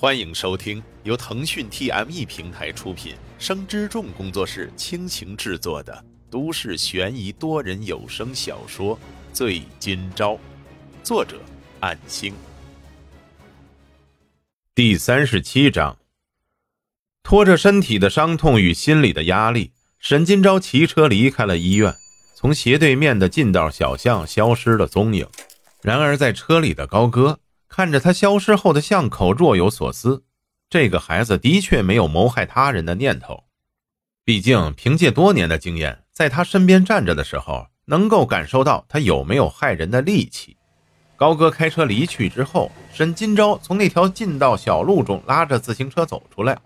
欢迎收听由腾讯 TME 平台出品、生之众工作室倾情制作的都市悬疑多人有声小说《醉今朝》，作者：暗星。第三十七章，拖着身体的伤痛与心理的压力，沈今朝骑车离开了医院，从斜对面的近道小巷消失了踪影。然而，在车里的高歌。看着他消失后的巷口，若有所思。这个孩子的确没有谋害他人的念头，毕竟凭借多年的经验，在他身边站着的时候，能够感受到他有没有害人的力气。高哥开车离去之后，沈金钊从那条近道小路中拉着自行车走出来，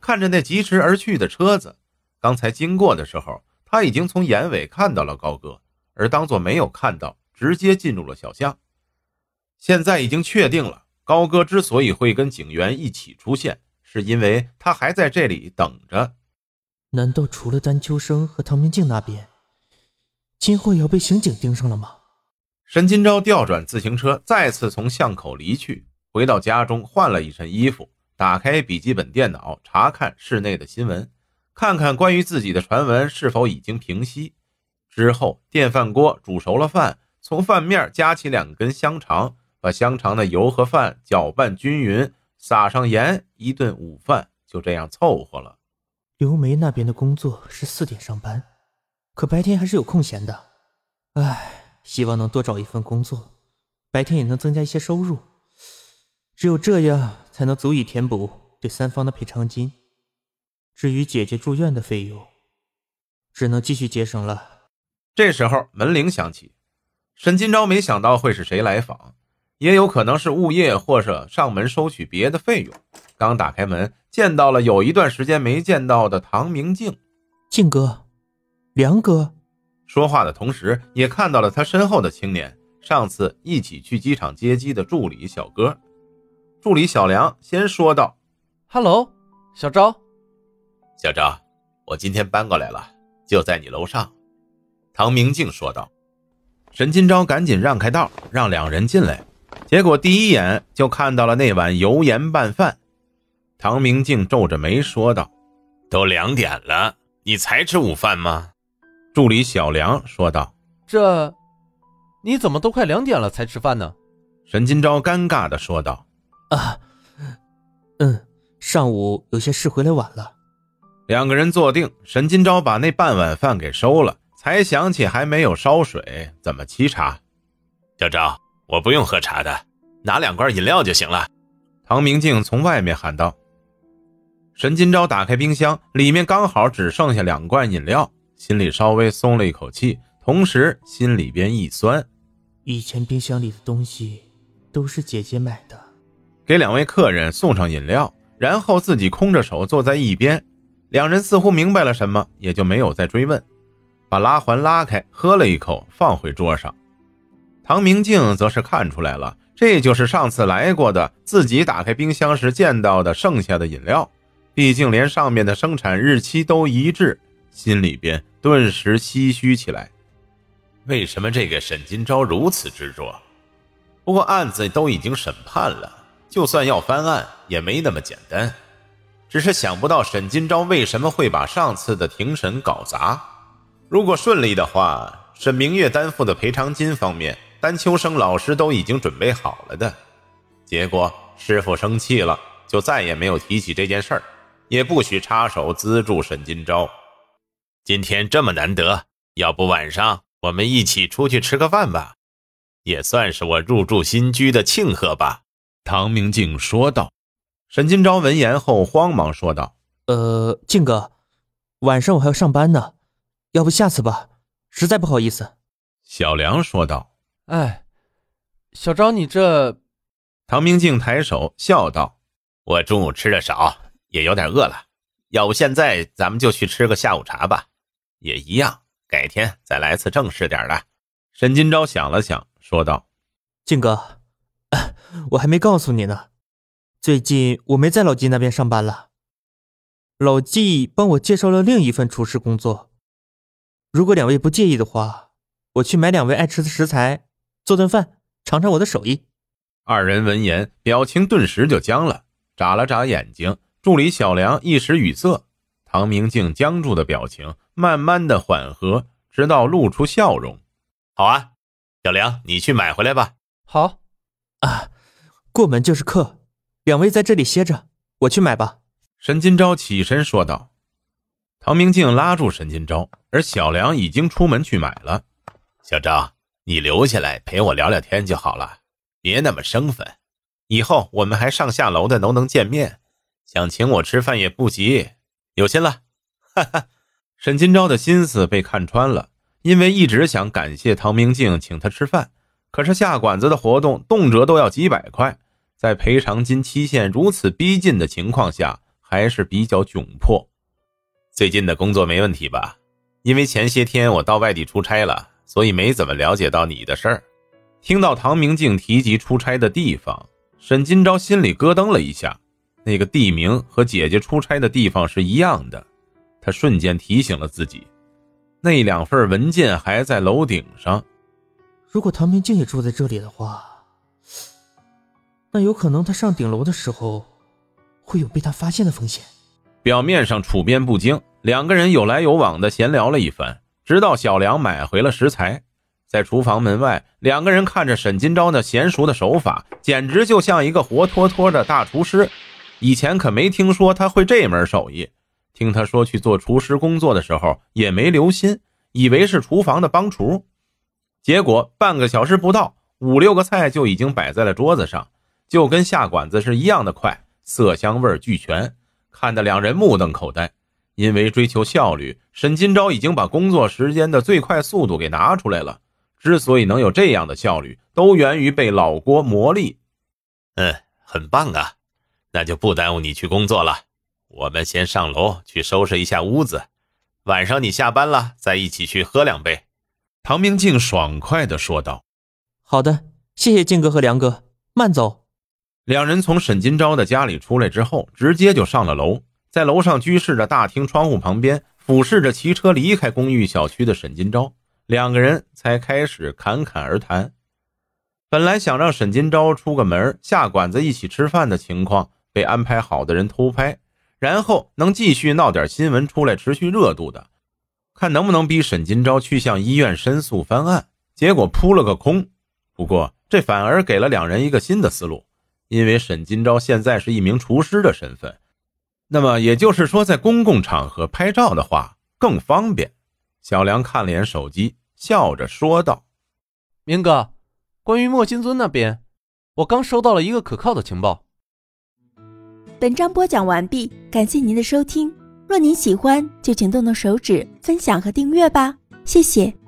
看着那疾驰而去的车子。刚才经过的时候，他已经从眼尾看到了高哥，而当作没有看到，直接进入了小巷。现在已经确定了，高哥之所以会跟警员一起出现，是因为他还在这里等着。难道除了丹秋生和唐明镜那边，今后也要被刑警盯上了吗？沈金钊调转自行车，再次从巷口离去，回到家中换了一身衣服，打开笔记本电脑查看室内的新闻，看看关于自己的传闻是否已经平息。之后，电饭锅煮熟了饭，从饭面夹起两根香肠。把香肠的油和饭搅拌均匀，撒上盐，一顿午饭就这样凑合了。刘梅那边的工作是四点上班，可白天还是有空闲的。唉，希望能多找一份工作，白天也能增加一些收入。只有这样，才能足以填补对三方的赔偿金。至于姐姐住院的费用，只能继续节省了。这时候门铃响起，沈金钊没想到会是谁来访。也有可能是物业，或者上门收取别的费用。刚打开门，见到了有一段时间没见到的唐明镜，镜哥，梁哥。说话的同时，也看到了他身后的青年，上次一起去机场接机的助理小哥。助理小梁先说道：“Hello，小昭，小昭，我今天搬过来了，就在你楼上。”唐明镜说道。沈金钊赶紧让开道，让两人进来。结果第一眼就看到了那碗油盐拌饭，唐明镜皱着眉说道：“都两点了，你才吃午饭吗？”助理小梁说道：“这，你怎么都快两点了才吃饭呢？”沈金钊尴尬的说道：“啊，嗯，上午有些事回来晚了。”两个人坐定，沈金钊把那半碗饭给收了，才想起还没有烧水，怎么沏茶？小赵。我不用喝茶的，拿两罐饮料就行了。”唐明镜从外面喊道。沈金钊打开冰箱，里面刚好只剩下两罐饮料，心里稍微松了一口气，同时心里边一酸。以前冰箱里的东西都是姐姐买的。给两位客人送上饮料，然后自己空着手坐在一边。两人似乎明白了什么，也就没有再追问，把拉环拉开，喝了一口，放回桌上。唐明镜则是看出来了，这就是上次来过的自己打开冰箱时见到的剩下的饮料。毕竟连上面的生产日期都一致，心里边顿时唏嘘起来。为什么这个沈金钊如此执着？不过案子都已经审判了，就算要翻案也没那么简单。只是想不到沈金钊为什么会把上次的庭审搞砸。如果顺利的话，沈明月担负的赔偿金方面。丹秋生老师都已经准备好了的，结果师傅生气了，就再也没有提起这件事儿，也不许插手资助沈金钊。今天这么难得，要不晚上我们一起出去吃个饭吧，也算是我入住新居的庆贺吧。”唐明镜说道。沈金钊闻言后慌忙说道：“呃，静哥，晚上我还要上班呢，要不下次吧，实在不好意思。”小梁说道。哎，小昭，你这……唐明镜抬手笑道：“我中午吃的少，也有点饿了。要不现在咱们就去吃个下午茶吧，也一样。改天再来次正式点的。”沈金钊想了想，说道：“静哥，我还没告诉你呢，最近我没在老季那边上班了。老纪帮我介绍了另一份厨师工作。如果两位不介意的话，我去买两位爱吃的食材。”做顿饭，尝尝我的手艺。二人闻言，表情顿时就僵了。眨了眨眼睛。助理小梁一时语塞，唐明镜僵住的表情慢慢的缓和，直到露出笑容。好啊，小梁，你去买回来吧。好，啊，过门就是客，两位在这里歇着，我去买吧。沈金钊起身说道。唐明镜拉住沈金钊，而小梁已经出门去买了。小张，你留下来陪我聊聊天就好了，别那么生分。以后我们还上下楼的都能见面。想请我吃饭也不急，有心了。哈哈，沈金钊的心思被看穿了，因为一直想感谢唐明镜请他吃饭，可是下馆子的活动动辄都要几百块，在赔偿金期限如此逼近的情况下，还是比较窘迫。最近的工作没问题吧？因为前些天我到外地出差了，所以没怎么了解到你的事儿。听到唐明镜提及出差的地方，沈金朝心里咯噔了一下。那个地名和姐姐出差的地方是一样的，他瞬间提醒了自己，那两份文件还在楼顶上。如果唐明镜也住在这里的话，那有可能他上顶楼的时候会有被他发现的风险。表面上处变不惊，两个人有来有往的闲聊了一番，直到小梁买回了食材，在厨房门外，两个人看着沈金钊那娴熟的手法，简直就像一个活脱脱的大厨师。以前可没听说他会这门手艺，听他说去做厨师工作的时候也没留心，以为是厨房的帮厨。结果半个小时不到，五六个菜就已经摆在了桌子上，就跟下馆子是一样的快，色香味俱全，看得两人目瞪口呆。因为追求效率，沈金钊已经把工作时间的最快速度给拿出来了。之所以能有这样的效率，都源于被老郭磨砺。嗯，很棒啊。那就不耽误你去工作了，我们先上楼去收拾一下屋子，晚上你下班了再一起去喝两杯。”唐明镜爽快地说道。“好的，谢谢静哥和梁哥，慢走。”两人从沈金钊的家里出来之后，直接就上了楼，在楼上居室的大厅窗户旁边，俯视着骑车离开公寓小区的沈金钊，两个人才开始侃侃而谈。本来想让沈金钊出个门下馆子一起吃饭的情况。被安排好的人偷拍，然后能继续闹点新闻出来，持续热度的，看能不能逼沈金钊去向医院申诉翻案。结果扑了个空。不过这反而给了两人一个新的思路，因为沈金钊现在是一名厨师的身份，那么也就是说，在公共场合拍照的话更方便。小梁看了眼手机，笑着说道：“明哥，关于莫金尊那边，我刚收到了一个可靠的情报。”本章播讲完毕，感谢您的收听。若您喜欢，就请动动手指分享和订阅吧，谢谢。